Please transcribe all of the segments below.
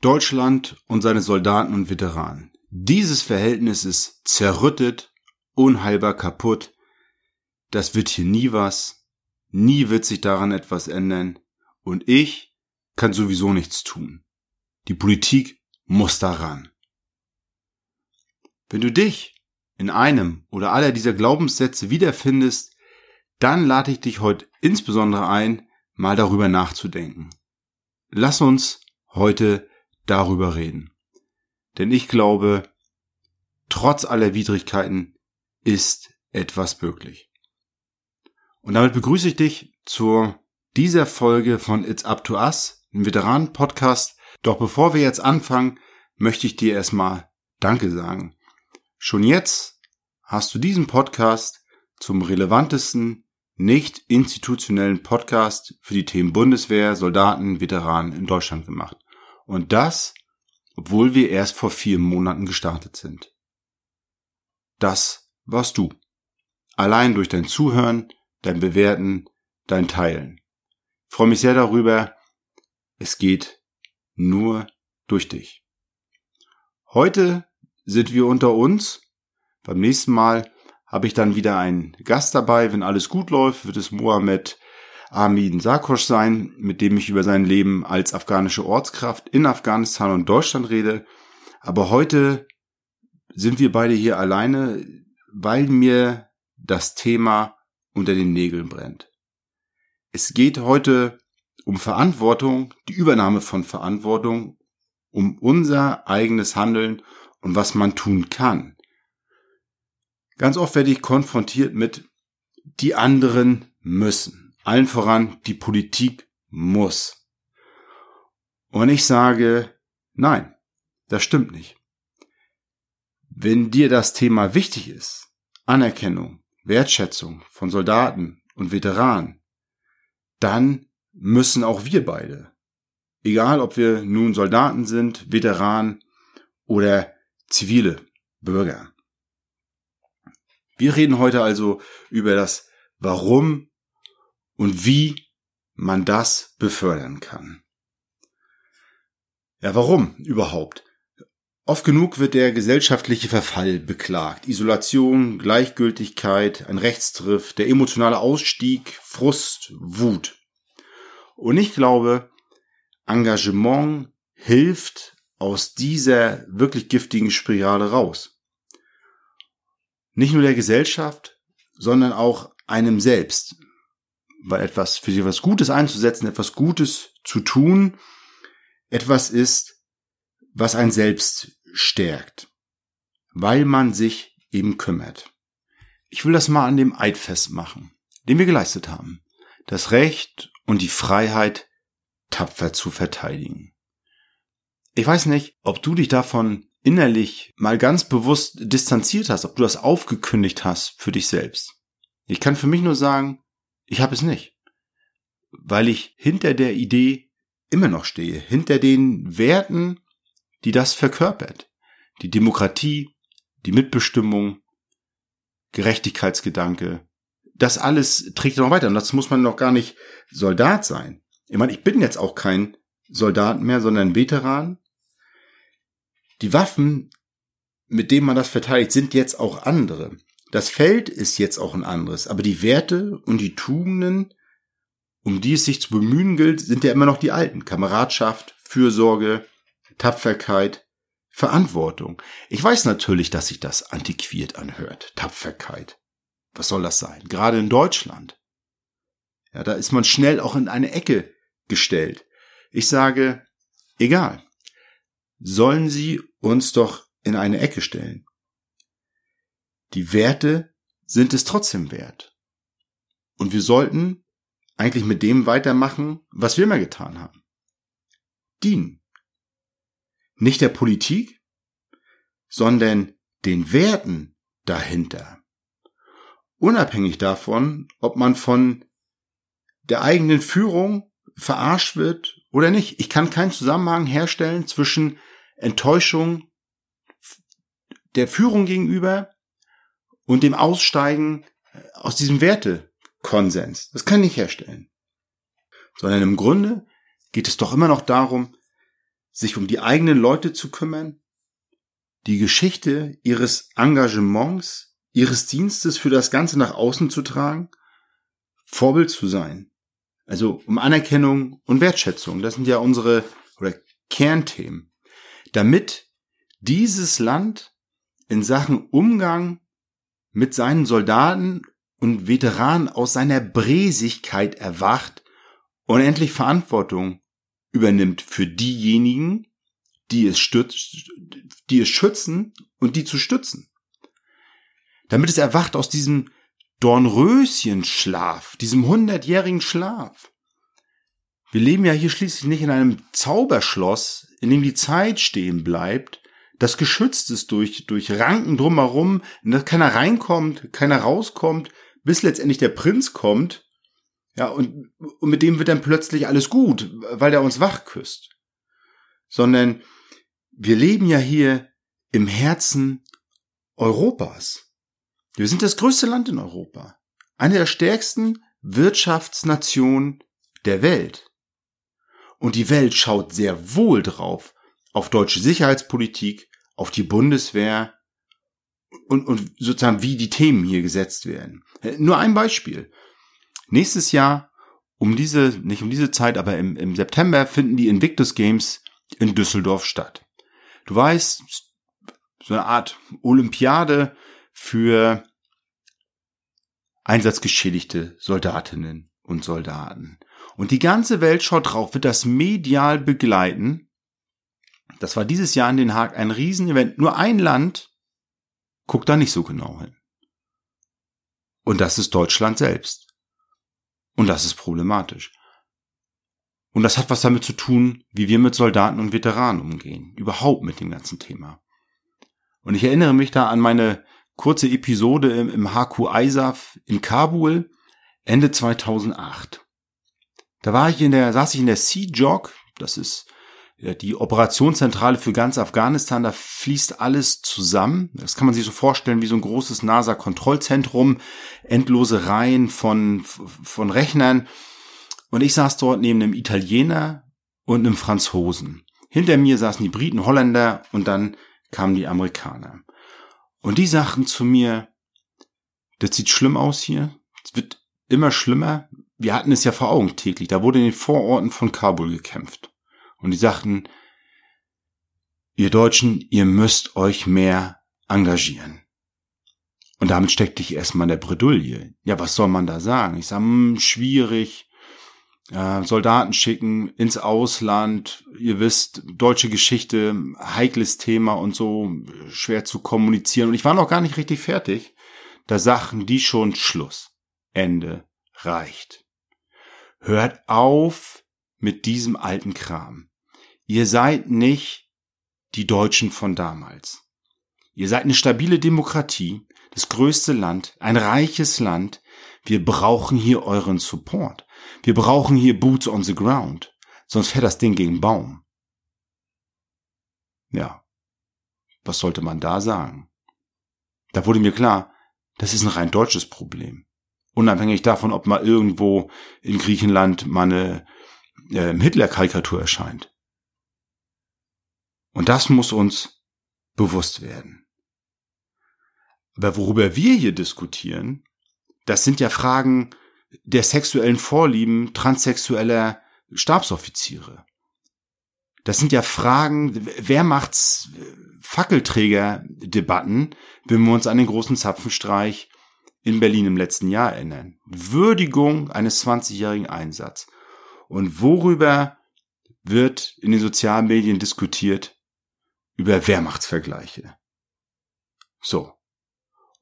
Deutschland und seine Soldaten und Veteranen. Dieses Verhältnis ist zerrüttet, unheilbar kaputt. Das wird hier nie was. Nie wird sich daran etwas ändern. Und ich kann sowieso nichts tun. Die Politik muss daran. Wenn du dich in einem oder aller dieser Glaubenssätze wiederfindest, dann lade ich dich heute insbesondere ein, mal darüber nachzudenken. Lass uns heute darüber reden. Denn ich glaube, trotz aller Widrigkeiten ist etwas möglich. Und damit begrüße ich dich zu dieser Folge von It's Up to Us, einem Veteranen-Podcast. Doch bevor wir jetzt anfangen, möchte ich dir erstmal Danke sagen. Schon jetzt hast du diesen Podcast zum relevantesten nicht institutionellen Podcast für die Themen Bundeswehr, Soldaten, Veteranen in Deutschland gemacht. Und das, obwohl wir erst vor vier Monaten gestartet sind. Das warst du. Allein durch dein Zuhören, dein Bewerten, dein Teilen. Ich freue mich sehr darüber. Es geht nur durch dich. Heute sind wir unter uns. Beim nächsten Mal habe ich dann wieder einen Gast dabei. Wenn alles gut läuft, wird es Mohammed Amin Sarkosch sein, mit dem ich über sein Leben als afghanische Ortskraft in Afghanistan und Deutschland rede. Aber heute sind wir beide hier alleine, weil mir das Thema unter den Nägeln brennt. Es geht heute um Verantwortung, die Übernahme von Verantwortung, um unser eigenes Handeln und was man tun kann. Ganz oft werde ich konfrontiert mit, die anderen müssen. Allen voran, die Politik muss. Und ich sage, nein, das stimmt nicht. Wenn dir das Thema wichtig ist, Anerkennung, Wertschätzung von Soldaten und Veteranen, dann müssen auch wir beide, egal ob wir nun Soldaten sind, Veteranen oder zivile Bürger, wir reden heute also über das Warum und wie man das befördern kann. Ja, warum überhaupt? Oft genug wird der gesellschaftliche Verfall beklagt. Isolation, Gleichgültigkeit, ein Rechtstriff, der emotionale Ausstieg, Frust, Wut. Und ich glaube, Engagement hilft aus dieser wirklich giftigen Spirale raus nicht nur der Gesellschaft, sondern auch einem selbst. Weil etwas für sich etwas Gutes einzusetzen, etwas Gutes zu tun, etwas ist, was ein selbst stärkt. Weil man sich eben kümmert. Ich will das mal an dem Eid festmachen, den wir geleistet haben. Das Recht und die Freiheit tapfer zu verteidigen. Ich weiß nicht, ob du dich davon innerlich mal ganz bewusst distanziert hast, ob du das aufgekündigt hast für dich selbst. Ich kann für mich nur sagen, ich habe es nicht, weil ich hinter der Idee immer noch stehe, hinter den Werten, die das verkörpert. Die Demokratie, die Mitbestimmung, Gerechtigkeitsgedanke, das alles trägt noch weiter und das muss man noch gar nicht Soldat sein. Ich meine, ich bin jetzt auch kein Soldat mehr, sondern Veteran, die Waffen, mit denen man das verteidigt, sind jetzt auch andere. Das Feld ist jetzt auch ein anderes, aber die Werte und die Tugenden, um die es sich zu bemühen gilt, sind ja immer noch die alten. Kameradschaft, Fürsorge, Tapferkeit, Verantwortung. Ich weiß natürlich, dass sich das antiquiert anhört. Tapferkeit. Was soll das sein? Gerade in Deutschland. Ja, da ist man schnell auch in eine Ecke gestellt. Ich sage, egal sollen sie uns doch in eine Ecke stellen. Die Werte sind es trotzdem wert. Und wir sollten eigentlich mit dem weitermachen, was wir immer getan haben. Dienen. Nicht der Politik, sondern den Werten dahinter. Unabhängig davon, ob man von der eigenen Führung verarscht wird oder nicht. Ich kann keinen Zusammenhang herstellen zwischen Enttäuschung der Führung gegenüber und dem Aussteigen aus diesem Wertekonsens. Das kann ich nicht herstellen. Sondern im Grunde geht es doch immer noch darum, sich um die eigenen Leute zu kümmern, die Geschichte ihres Engagements, ihres Dienstes für das Ganze nach außen zu tragen, Vorbild zu sein. Also um Anerkennung und Wertschätzung. Das sind ja unsere oder Kernthemen. Damit dieses Land in Sachen Umgang mit seinen Soldaten und Veteranen aus seiner Bräsigkeit erwacht und endlich Verantwortung übernimmt für diejenigen, die es, stützt, die es schützen und die zu stützen. Damit es erwacht aus diesem Dornröschenschlaf, diesem hundertjährigen Schlaf. Wir leben ja hier schließlich nicht in einem Zauberschloss, in dem die Zeit stehen bleibt, das geschützt ist durch, durch Ranken drumherum, in das keiner reinkommt, keiner rauskommt, bis letztendlich der Prinz kommt, ja, und, und mit dem wird dann plötzlich alles gut, weil er uns wach küsst. Sondern wir leben ja hier im Herzen Europas. Wir sind das größte Land in Europa. Eine der stärksten Wirtschaftsnationen der Welt. Und die Welt schaut sehr wohl drauf auf deutsche Sicherheitspolitik, auf die Bundeswehr und, und sozusagen wie die Themen hier gesetzt werden. Nur ein Beispiel. Nächstes Jahr um diese, nicht um diese Zeit, aber im, im September finden die Invictus Games in Düsseldorf statt. Du weißt, so eine Art Olympiade für einsatzgeschädigte Soldatinnen und Soldaten. Und die ganze Welt schaut drauf, wird das medial begleiten. Das war dieses Jahr in Den Haag ein Riesenevent. Nur ein Land guckt da nicht so genau hin. Und das ist Deutschland selbst. Und das ist problematisch. Und das hat was damit zu tun, wie wir mit Soldaten und Veteranen umgehen. Überhaupt mit dem ganzen Thema. Und ich erinnere mich da an meine kurze Episode im, im HQ ISAF in Kabul Ende 2008. Da war ich in der, saß ich in der Sea-Jog. Das ist die Operationszentrale für ganz Afghanistan. Da fließt alles zusammen. Das kann man sich so vorstellen wie so ein großes NASA-Kontrollzentrum. Endlose Reihen von, von Rechnern und ich saß dort neben einem Italiener und einem Franzosen. Hinter mir saßen die Briten, Holländer und dann kamen die Amerikaner. Und die sagten zu mir, das sieht schlimm aus hier. Es wird immer schlimmer. Wir hatten es ja vor Augen täglich. Da wurde in den Vororten von Kabul gekämpft. Und die sagten, ihr Deutschen, ihr müsst euch mehr engagieren. Und damit steckte ich erstmal in der Bredouille. Ja, was soll man da sagen? Ich sage, hm, schwierig äh, Soldaten schicken ins Ausland. Ihr wisst, deutsche Geschichte, heikles Thema und so, schwer zu kommunizieren. Und ich war noch gar nicht richtig fertig. Da sagten die schon Schluss. Ende reicht. Hört auf mit diesem alten Kram. Ihr seid nicht die Deutschen von damals. Ihr seid eine stabile Demokratie, das größte Land, ein reiches Land. Wir brauchen hier euren Support. Wir brauchen hier Boots on the ground, sonst fährt das Ding gegen Baum. Ja, was sollte man da sagen? Da wurde mir klar, das ist ein rein deutsches Problem. Unabhängig davon, ob mal irgendwo in Griechenland mal eine äh, Hitler-Karikatur erscheint. Und das muss uns bewusst werden. Aber worüber wir hier diskutieren, das sind ja Fragen der sexuellen Vorlieben transsexueller Stabsoffiziere. Das sind ja Fragen, wer macht's Fackelträger-Debatten, wenn wir uns an den großen Zapfenstreich in Berlin im letzten Jahr erinnern. Würdigung eines 20-jährigen Einsatz. Und worüber wird in den sozialen Medien diskutiert? Über Wehrmachtsvergleiche. So.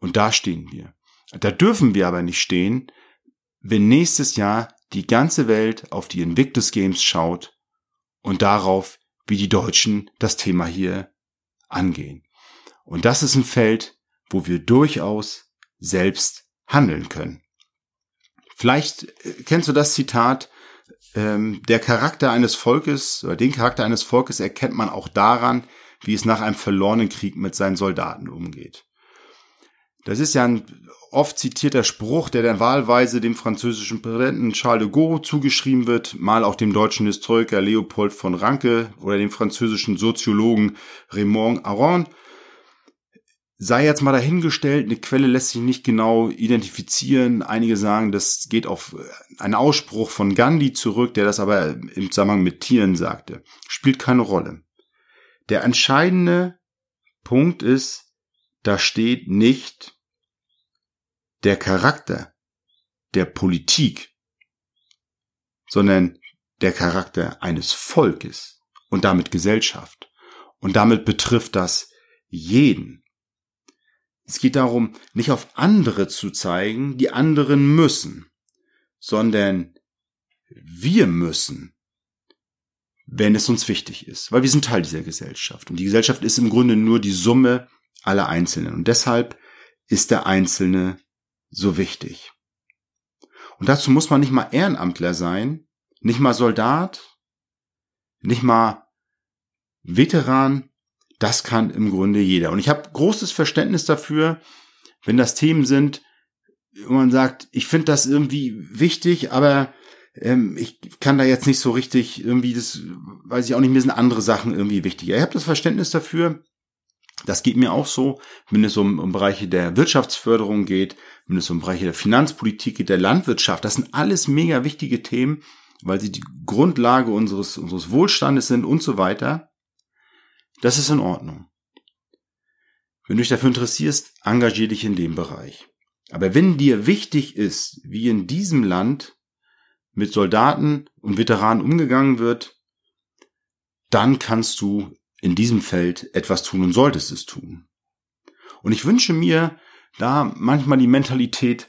Und da stehen wir. Da dürfen wir aber nicht stehen, wenn nächstes Jahr die ganze Welt auf die Invictus Games schaut und darauf, wie die Deutschen das Thema hier angehen. Und das ist ein Feld, wo wir durchaus selbst handeln können. Vielleicht äh, kennst du das Zitat, ähm, der Charakter eines Volkes oder den Charakter eines Volkes erkennt man auch daran, wie es nach einem verlorenen Krieg mit seinen Soldaten umgeht. Das ist ja ein oft zitierter Spruch, der dann wahlweise dem französischen Präsidenten Charles de Gaulle zugeschrieben wird, mal auch dem deutschen Historiker Leopold von Ranke oder dem französischen Soziologen Raymond Aron. Sei jetzt mal dahingestellt, eine Quelle lässt sich nicht genau identifizieren. Einige sagen, das geht auf einen Ausspruch von Gandhi zurück, der das aber im Zusammenhang mit Tieren sagte. Spielt keine Rolle. Der entscheidende Punkt ist, da steht nicht der Charakter der Politik, sondern der Charakter eines Volkes und damit Gesellschaft. Und damit betrifft das jeden. Es geht darum, nicht auf andere zu zeigen, die anderen müssen, sondern wir müssen, wenn es uns wichtig ist, weil wir sind Teil dieser Gesellschaft. Und die Gesellschaft ist im Grunde nur die Summe aller Einzelnen. Und deshalb ist der Einzelne so wichtig. Und dazu muss man nicht mal Ehrenamtler sein, nicht mal Soldat, nicht mal Veteran. Das kann im Grunde jeder. Und ich habe großes Verständnis dafür, wenn das Themen sind, wo man sagt, ich finde das irgendwie wichtig, aber ähm, ich kann da jetzt nicht so richtig irgendwie, das weiß ich auch nicht, mir sind andere Sachen irgendwie wichtiger. Ich habe das Verständnis dafür, das geht mir auch so, wenn es um, um Bereiche der Wirtschaftsförderung geht, wenn es um Bereiche der Finanzpolitik geht, der Landwirtschaft. Das sind alles mega wichtige Themen, weil sie die Grundlage unseres, unseres Wohlstandes sind und so weiter. Das ist in Ordnung. Wenn du dich dafür interessierst, engagier dich in dem Bereich. Aber wenn dir wichtig ist, wie in diesem Land mit Soldaten und Veteranen umgegangen wird, dann kannst du in diesem Feld etwas tun und solltest es tun. Und ich wünsche mir da manchmal die Mentalität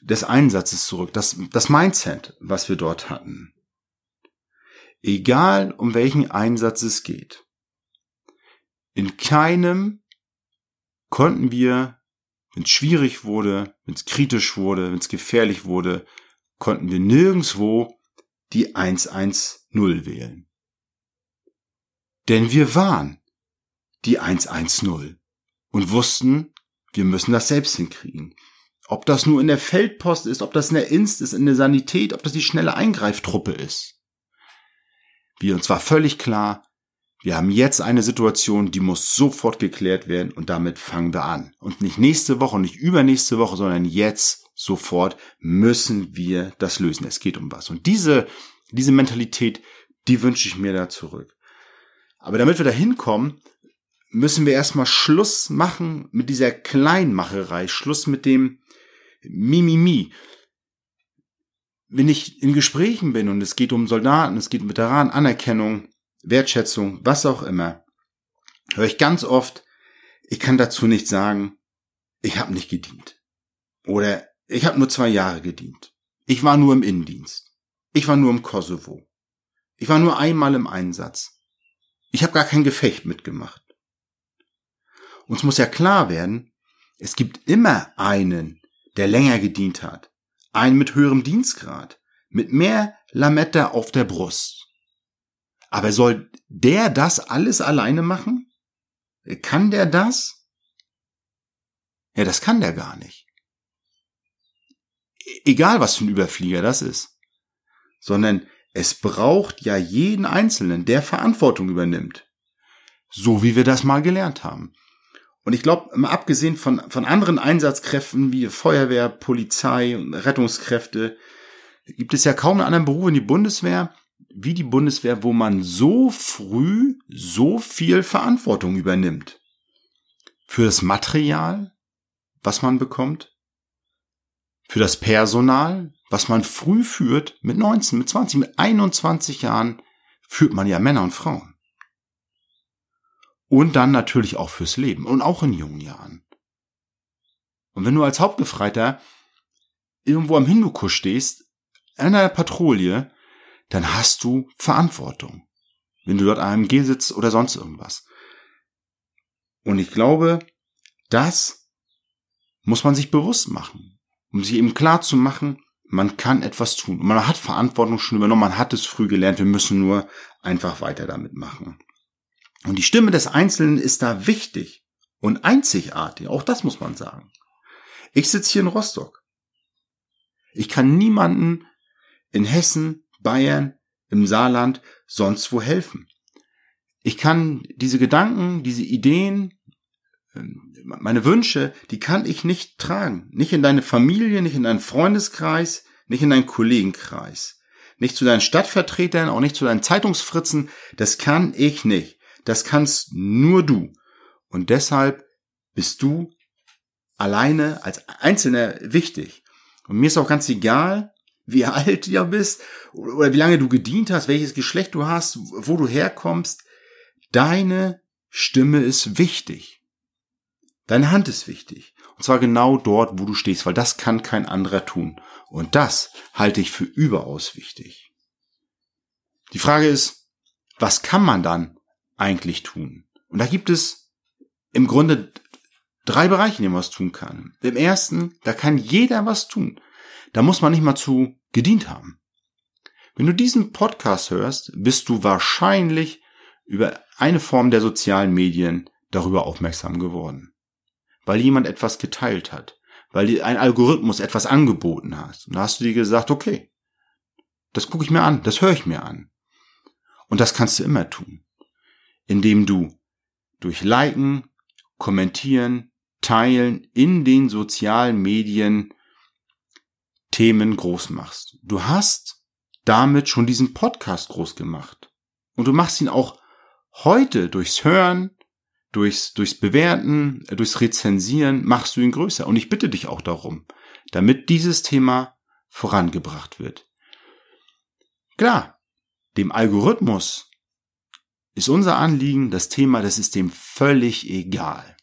des Einsatzes zurück, das, das Mindset, was wir dort hatten. Egal um welchen Einsatz es geht. In keinem konnten wir, wenn es schwierig wurde, wenn es kritisch wurde, wenn es gefährlich wurde, konnten wir nirgendswo die 110 wählen. Denn wir waren die 110 und wussten, wir müssen das selbst hinkriegen. Ob das nur in der Feldpost ist, ob das in der Inst ist, in der Sanität, ob das die schnelle Eingreiftruppe ist. Wir uns war völlig klar, wir haben jetzt eine Situation, die muss sofort geklärt werden und damit fangen wir an. Und nicht nächste Woche, nicht übernächste Woche, sondern jetzt sofort müssen wir das lösen. Es geht um was. Und diese, diese Mentalität, die wünsche ich mir da zurück. Aber damit wir da hinkommen, müssen wir erstmal Schluss machen mit dieser Kleinmacherei, Schluss mit dem Mimimi. Wenn ich in Gesprächen bin und es geht um Soldaten, es geht um Veteranen, Anerkennung, Wertschätzung, was auch immer, höre ich ganz oft, ich kann dazu nicht sagen, ich habe nicht gedient. Oder ich habe nur zwei Jahre gedient. Ich war nur im Innendienst. Ich war nur im Kosovo. Ich war nur einmal im Einsatz. Ich habe gar kein Gefecht mitgemacht. Uns muss ja klar werden, es gibt immer einen, der länger gedient hat. Einen mit höherem Dienstgrad. Mit mehr Lametta auf der Brust. Aber soll der das alles alleine machen? Kann der das? Ja, das kann der gar nicht. Egal, was für ein Überflieger das ist. Sondern es braucht ja jeden Einzelnen, der Verantwortung übernimmt. So wie wir das mal gelernt haben. Und ich glaube, mal abgesehen von, von anderen Einsatzkräften wie Feuerwehr, Polizei und Rettungskräfte, gibt es ja kaum einen anderen Beruf in die Bundeswehr wie die Bundeswehr, wo man so früh so viel Verantwortung übernimmt. Für das Material, was man bekommt, für das Personal, was man früh führt, mit 19, mit 20, mit 21 Jahren, führt man ja Männer und Frauen. Und dann natürlich auch fürs Leben und auch in jungen Jahren. Und wenn du als Hauptgefreiter irgendwo am Hindukusch stehst, in einer Patrouille, dann hast du Verantwortung. Wenn du dort AMG sitzt oder sonst irgendwas. Und ich glaube, das muss man sich bewusst machen, um sich eben klar zu machen, man kann etwas tun. Man hat Verantwortung schon übernommen, man hat es früh gelernt, wir müssen nur einfach weiter damit machen. Und die Stimme des Einzelnen ist da wichtig und einzigartig, auch das muss man sagen. Ich sitze hier in Rostock. Ich kann niemanden in Hessen, Bayern, im Saarland sonst wo helfen. Ich kann diese Gedanken, diese Ideen, meine Wünsche, die kann ich nicht tragen. Nicht in deine Familie, nicht in deinen Freundeskreis, nicht in deinen Kollegenkreis. Nicht zu deinen Stadtvertretern, auch nicht zu deinen Zeitungsfritzen. Das kann ich nicht. Das kannst nur du. Und deshalb bist du alleine als Einzelner wichtig. Und mir ist auch ganz egal, wie alt du bist oder wie lange du gedient hast, welches Geschlecht du hast, wo du herkommst. Deine Stimme ist wichtig. Deine Hand ist wichtig. Und zwar genau dort, wo du stehst, weil das kann kein anderer tun. Und das halte ich für überaus wichtig. Die Frage ist, was kann man dann eigentlich tun? Und da gibt es im Grunde drei Bereiche, in denen man was tun kann. Im ersten, da kann jeder was tun. Da muss man nicht mal zu gedient haben. Wenn du diesen Podcast hörst, bist du wahrscheinlich über eine Form der sozialen Medien darüber aufmerksam geworden. Weil jemand etwas geteilt hat. Weil ein Algorithmus etwas angeboten hat. Und da hast du dir gesagt, okay, das gucke ich mir an, das höre ich mir an. Und das kannst du immer tun. Indem du durch Liken, Kommentieren, Teilen in den sozialen Medien Themen groß machst. Du hast damit schon diesen Podcast groß gemacht. Und du machst ihn auch heute durchs Hören, durchs, durchs Bewerten, durchs Rezensieren, machst du ihn größer. Und ich bitte dich auch darum, damit dieses Thema vorangebracht wird. Klar, dem Algorithmus ist unser Anliegen, das Thema, das ist dem völlig egal.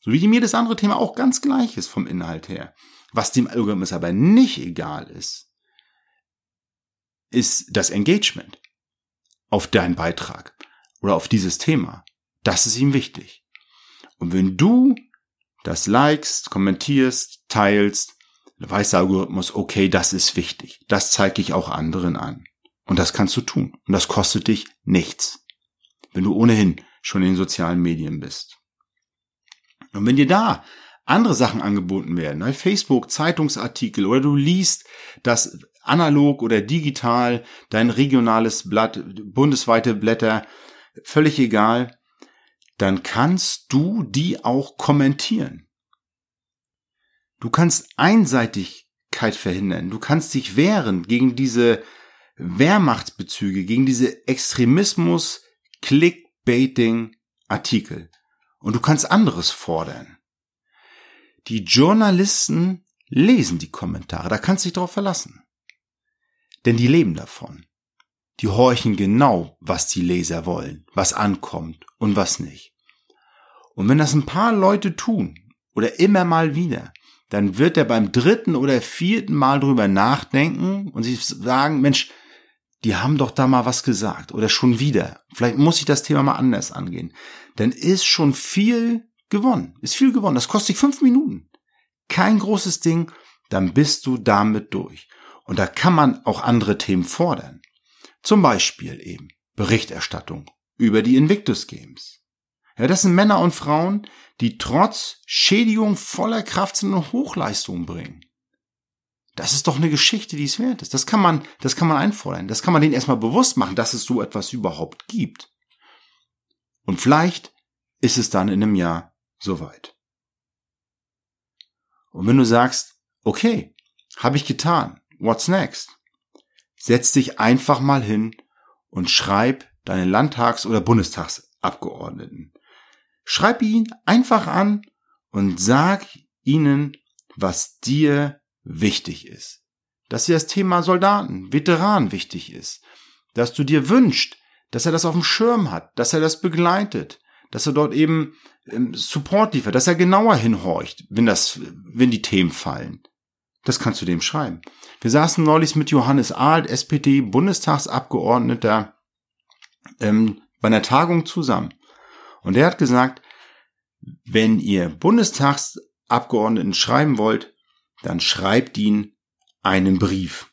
So wie mir das andere Thema auch ganz gleich ist vom Inhalt her. Was dem Algorithmus aber nicht egal ist, ist das Engagement auf deinen Beitrag oder auf dieses Thema. Das ist ihm wichtig. Und wenn du das likest, kommentierst, teilst, weiß der Algorithmus, okay, das ist wichtig. Das zeige ich auch anderen an. Und das kannst du tun. Und das kostet dich nichts, wenn du ohnehin schon in den sozialen Medien bist. Und wenn dir da andere Sachen angeboten werden, bei Facebook, Zeitungsartikel oder du liest das analog oder digital, dein regionales Blatt, bundesweite Blätter, völlig egal, dann kannst du die auch kommentieren. Du kannst Einseitigkeit verhindern. Du kannst dich wehren gegen diese Wehrmachtsbezüge, gegen diese Extremismus, Clickbaiting Artikel. Und du kannst anderes fordern. Die Journalisten lesen die Kommentare, da kannst du dich drauf verlassen. Denn die leben davon. Die horchen genau, was die Leser wollen, was ankommt und was nicht. Und wenn das ein paar Leute tun, oder immer mal wieder, dann wird er beim dritten oder vierten Mal drüber nachdenken und sich sagen, Mensch, die haben doch da mal was gesagt oder schon wieder. Vielleicht muss ich das Thema mal anders angehen. Dann ist schon viel gewonnen. Ist viel gewonnen. Das kostet dich fünf Minuten. Kein großes Ding. Dann bist du damit durch. Und da kann man auch andere Themen fordern. Zum Beispiel eben Berichterstattung über die Invictus Games. Ja, das sind Männer und Frauen, die trotz Schädigung voller Kraft sind und Hochleistung bringen. Das ist doch eine Geschichte, die es wert ist. Das kann man, das kann man einfordern. Das kann man denen erstmal bewusst machen, dass es so etwas überhaupt gibt. Und vielleicht ist es dann in einem Jahr soweit. Und wenn du sagst, okay, habe ich getan, what's next? Setz dich einfach mal hin und schreib deine Landtags- oder Bundestagsabgeordneten. Schreib ihn einfach an und sag ihnen, was dir wichtig ist. Dass dir das Thema Soldaten, Veteranen wichtig ist. Dass du dir wünscht, dass er das auf dem Schirm hat, dass er das begleitet, dass er dort eben ähm, Support liefert, dass er genauer hinhorcht, wenn das, wenn die Themen fallen. Das kannst du dem schreiben. Wir saßen neulich mit Johannes Ahlt, SPD, Bundestagsabgeordneter, ähm, bei einer Tagung zusammen. Und er hat gesagt, wenn ihr Bundestagsabgeordneten schreiben wollt, dann schreibt ihn einen Brief.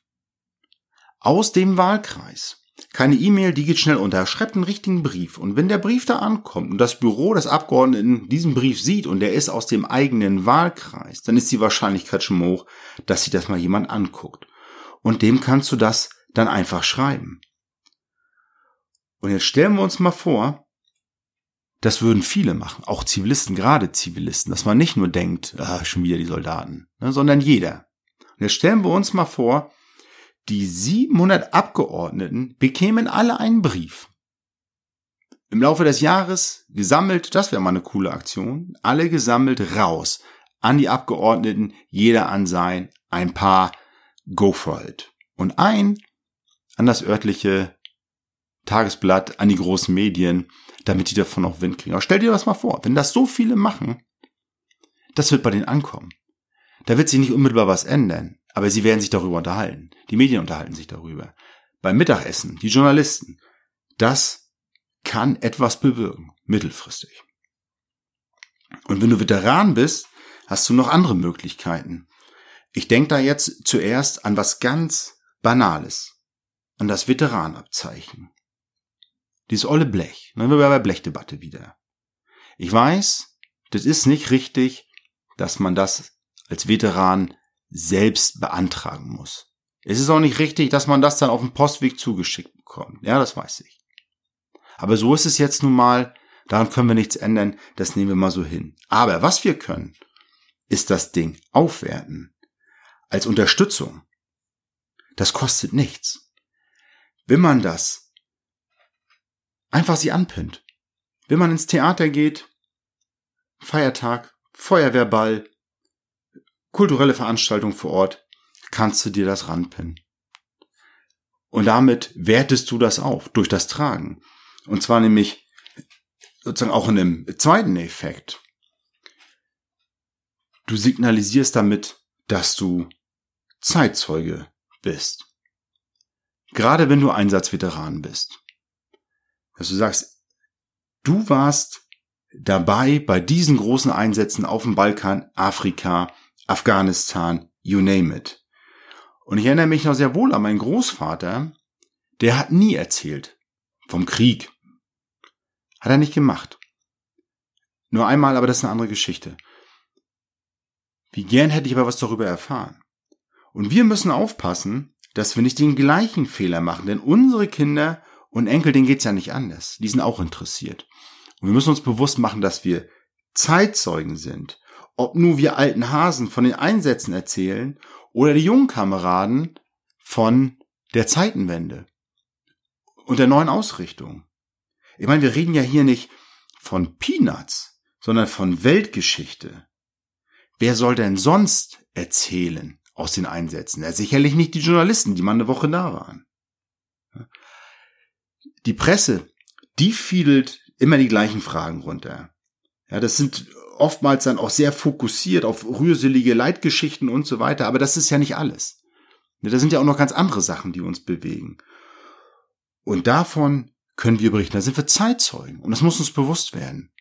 Aus dem Wahlkreis. Keine E-Mail, die geht schnell unter. Schreibt einen richtigen Brief. Und wenn der Brief da ankommt und das Büro des Abgeordneten diesen Brief sieht und der ist aus dem eigenen Wahlkreis, dann ist die Wahrscheinlichkeit schon hoch, dass sich das mal jemand anguckt. Und dem kannst du das dann einfach schreiben. Und jetzt stellen wir uns mal vor, das würden viele machen, auch Zivilisten, gerade Zivilisten, dass man nicht nur denkt, ah, schon wieder die Soldaten, ne, sondern jeder. Und jetzt stellen wir uns mal vor, die 700 Abgeordneten bekämen alle einen Brief. Im Laufe des Jahres gesammelt, das wäre mal eine coole Aktion, alle gesammelt raus an die Abgeordneten, jeder an sein, ein paar, go for it. Und ein an das örtliche Tagesblatt, an die großen Medien, damit die davon auch Wind kriegen. Aber stell dir das mal vor, wenn das so viele machen, das wird bei denen ankommen. Da wird sich nicht unmittelbar was ändern. Aber sie werden sich darüber unterhalten. Die Medien unterhalten sich darüber. Beim Mittagessen, die Journalisten. Das kann etwas bewirken, mittelfristig. Und wenn du Veteran bist, hast du noch andere Möglichkeiten. Ich denke da jetzt zuerst an was ganz Banales. An das Veteranabzeichen. Dieses olle Blech. Dann sind wir bei der Blechdebatte wieder. Ich weiß, das ist nicht richtig, dass man das als Veteran selbst beantragen muss. Es ist auch nicht richtig, dass man das dann auf dem Postweg zugeschickt bekommt. Ja, das weiß ich. Aber so ist es jetzt nun mal. Daran können wir nichts ändern. Das nehmen wir mal so hin. Aber was wir können, ist das Ding aufwerten. Als Unterstützung. Das kostet nichts. Wenn man das einfach sie anpinnt. Wenn man ins Theater geht, Feiertag, Feuerwehrball, kulturelle Veranstaltung vor Ort, kannst du dir das ranpinnen. Und damit wertest du das auf durch das Tragen. Und zwar nämlich sozusagen auch in einem zweiten Effekt. Du signalisierst damit, dass du Zeitzeuge bist. Gerade wenn du Einsatzveteran bist. Dass du sagst, du warst dabei bei diesen großen Einsätzen auf dem Balkan, Afrika, Afghanistan, you name it. Und ich erinnere mich noch sehr wohl an meinen Großvater, der hat nie erzählt vom Krieg. Hat er nicht gemacht. Nur einmal, aber das ist eine andere Geschichte. Wie gern hätte ich aber was darüber erfahren. Und wir müssen aufpassen, dass wir nicht den gleichen Fehler machen, denn unsere Kinder und Enkel, denen geht's ja nicht anders. Die sind auch interessiert. Und wir müssen uns bewusst machen, dass wir Zeitzeugen sind ob nur wir alten Hasen von den Einsätzen erzählen oder die jungen Kameraden von der Zeitenwende und der neuen Ausrichtung. Ich meine, wir reden ja hier nicht von Peanuts, sondern von Weltgeschichte. Wer soll denn sonst erzählen aus den Einsätzen? Ja, sicherlich nicht die Journalisten, die mal eine Woche da waren. Die Presse, die fiedelt immer die gleichen Fragen runter. Ja, das sind oftmals dann auch sehr fokussiert auf rührselige Leitgeschichten und so weiter, aber das ist ja nicht alles. Da sind ja auch noch ganz andere Sachen, die uns bewegen. Und davon können wir berichten. Da sind wir Zeitzeugen. Und das muss uns bewusst werden.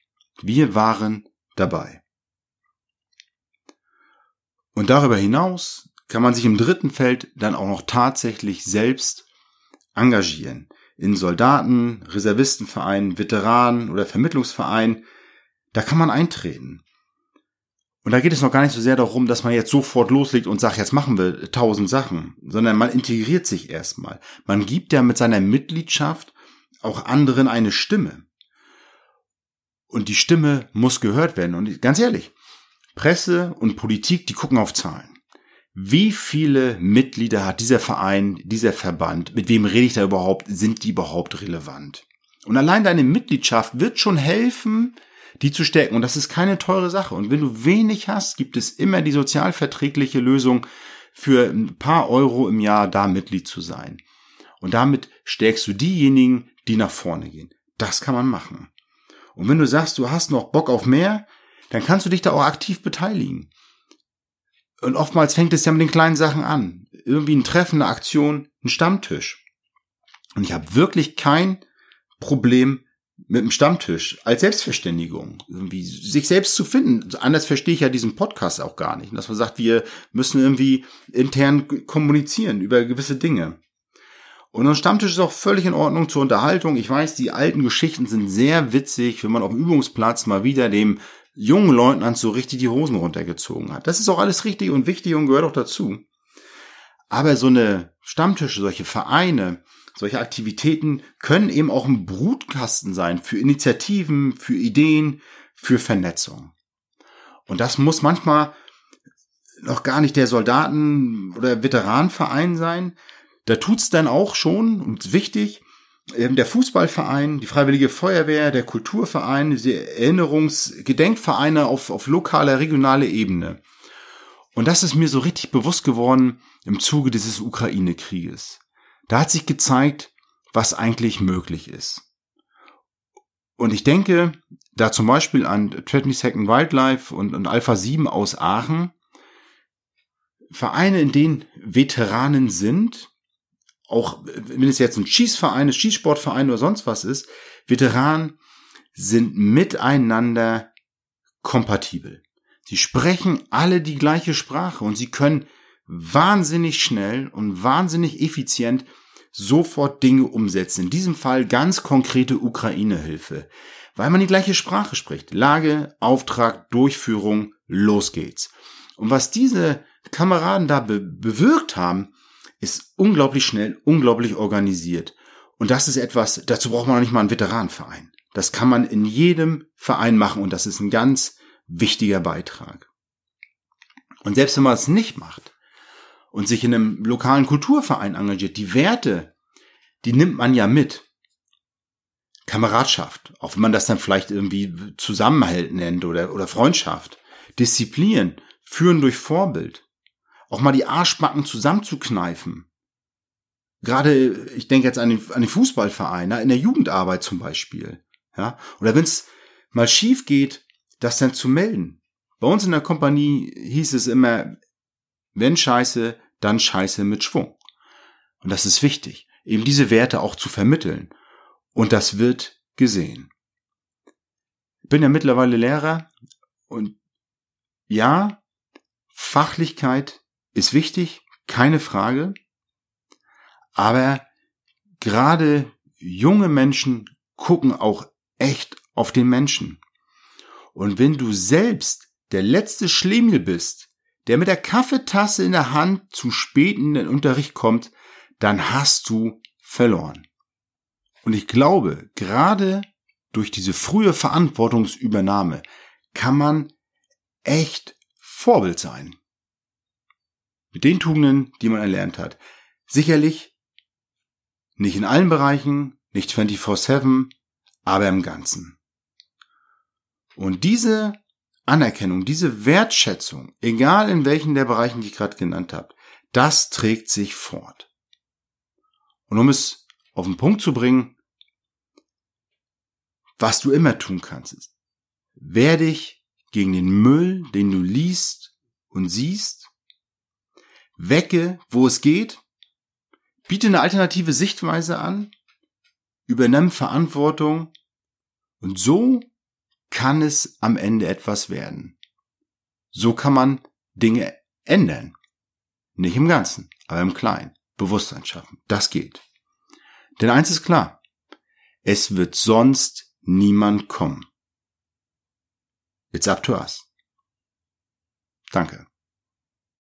Wir waren dabei. Und darüber hinaus kann man sich im dritten Feld dann auch noch tatsächlich selbst engagieren. In Soldaten, Reservistenvereinen, Veteranen oder Vermittlungsvereinen. Da kann man eintreten. Und da geht es noch gar nicht so sehr darum, dass man jetzt sofort loslegt und sagt, jetzt machen wir tausend Sachen, sondern man integriert sich erstmal. Man gibt ja mit seiner Mitgliedschaft auch anderen eine Stimme. Und die Stimme muss gehört werden. Und ganz ehrlich, Presse und Politik, die gucken auf Zahlen. Wie viele Mitglieder hat dieser Verein, dieser Verband? Mit wem rede ich da überhaupt? Sind die überhaupt relevant? Und allein deine Mitgliedschaft wird schon helfen, die zu stärken. Und das ist keine teure Sache. Und wenn du wenig hast, gibt es immer die sozialverträgliche Lösung, für ein paar Euro im Jahr da Mitglied zu sein. Und damit stärkst du diejenigen, die nach vorne gehen. Das kann man machen. Und wenn du sagst, du hast noch Bock auf mehr, dann kannst du dich da auch aktiv beteiligen. Und oftmals fängt es ja mit den kleinen Sachen an. Irgendwie ein Treffen, eine Aktion, ein Stammtisch. Und ich habe wirklich kein Problem mit dem Stammtisch als Selbstverständigung, irgendwie sich selbst zu finden. Anders verstehe ich ja diesen Podcast auch gar nicht. Dass man sagt, wir müssen irgendwie intern kommunizieren über gewisse Dinge. Und ein Stammtisch ist auch völlig in Ordnung zur Unterhaltung. Ich weiß, die alten Geschichten sind sehr witzig, wenn man auf dem Übungsplatz mal wieder dem jungen Leutnant so richtig die Hosen runtergezogen hat. Das ist auch alles richtig und wichtig und gehört auch dazu. Aber so eine Stammtische, solche Vereine, solche Aktivitäten können eben auch ein Brutkasten sein für Initiativen, für Ideen, für Vernetzung. Und das muss manchmal noch gar nicht der Soldaten- oder Veteranenverein sein. Da tut's dann auch schon und wichtig, der Fußballverein, die Freiwillige Feuerwehr, der Kulturverein, die Erinnerungsgedenkvereine auf, auf lokaler, regionaler Ebene. Und das ist mir so richtig bewusst geworden im Zuge dieses Ukraine-Krieges. Da hat sich gezeigt, was eigentlich möglich ist. Und ich denke da zum Beispiel an 20 Second Wildlife und, und Alpha 7 aus Aachen. Vereine, in denen Veteranen sind, auch wenn es jetzt ein Schießverein ist, Schießsportverein oder sonst was ist, Veteranen sind miteinander kompatibel. Sie sprechen alle die gleiche Sprache und sie können wahnsinnig schnell und wahnsinnig effizient sofort Dinge umsetzen. In diesem Fall ganz konkrete Ukraine-Hilfe, weil man die gleiche Sprache spricht. Lage, Auftrag, Durchführung, los geht's. Und was diese Kameraden da be bewirkt haben, ist unglaublich schnell, unglaublich organisiert. Und das ist etwas, dazu braucht man nicht mal einen Veteranenverein. Das kann man in jedem Verein machen und das ist ein ganz wichtiger Beitrag. Und selbst wenn man es nicht macht und sich in einem lokalen Kulturverein engagiert, die Werte, die nimmt man ja mit. Kameradschaft, auch wenn man das dann vielleicht irgendwie Zusammenhalt nennt oder, oder Freundschaft, Disziplin, führen durch Vorbild auch mal die Arschbacken zusammenzukneifen. Gerade, ich denke jetzt an den, an den Fußballverein, in der Jugendarbeit zum Beispiel. Ja, oder wenn es mal schief geht, das dann zu melden. Bei uns in der Kompanie hieß es immer, wenn Scheiße, dann Scheiße mit Schwung. Und das ist wichtig, eben diese Werte auch zu vermitteln. Und das wird gesehen. Bin ja mittlerweile Lehrer und ja, Fachlichkeit ist wichtig, keine Frage. Aber gerade junge Menschen gucken auch echt auf den Menschen. Und wenn du selbst der letzte Schlemiel bist, der mit der Kaffeetasse in der Hand zu spät in den Unterricht kommt, dann hast du verloren. Und ich glaube, gerade durch diese frühe Verantwortungsübernahme kann man echt Vorbild sein mit den Tugenden, die man erlernt hat. Sicherlich nicht in allen Bereichen, nicht 24-7, aber im Ganzen. Und diese Anerkennung, diese Wertschätzung, egal in welchen der Bereichen, die ich gerade genannt habe, das trägt sich fort. Und um es auf den Punkt zu bringen, was du immer tun kannst, ist, wehr dich gegen den Müll, den du liest und siehst, wecke, wo es geht, biete eine alternative Sichtweise an, übernimm Verantwortung und so kann es am Ende etwas werden. So kann man Dinge ändern. Nicht im Ganzen, aber im Kleinen. Bewusstsein schaffen. Das geht. Denn eins ist klar. Es wird sonst niemand kommen. It's up to us. Danke.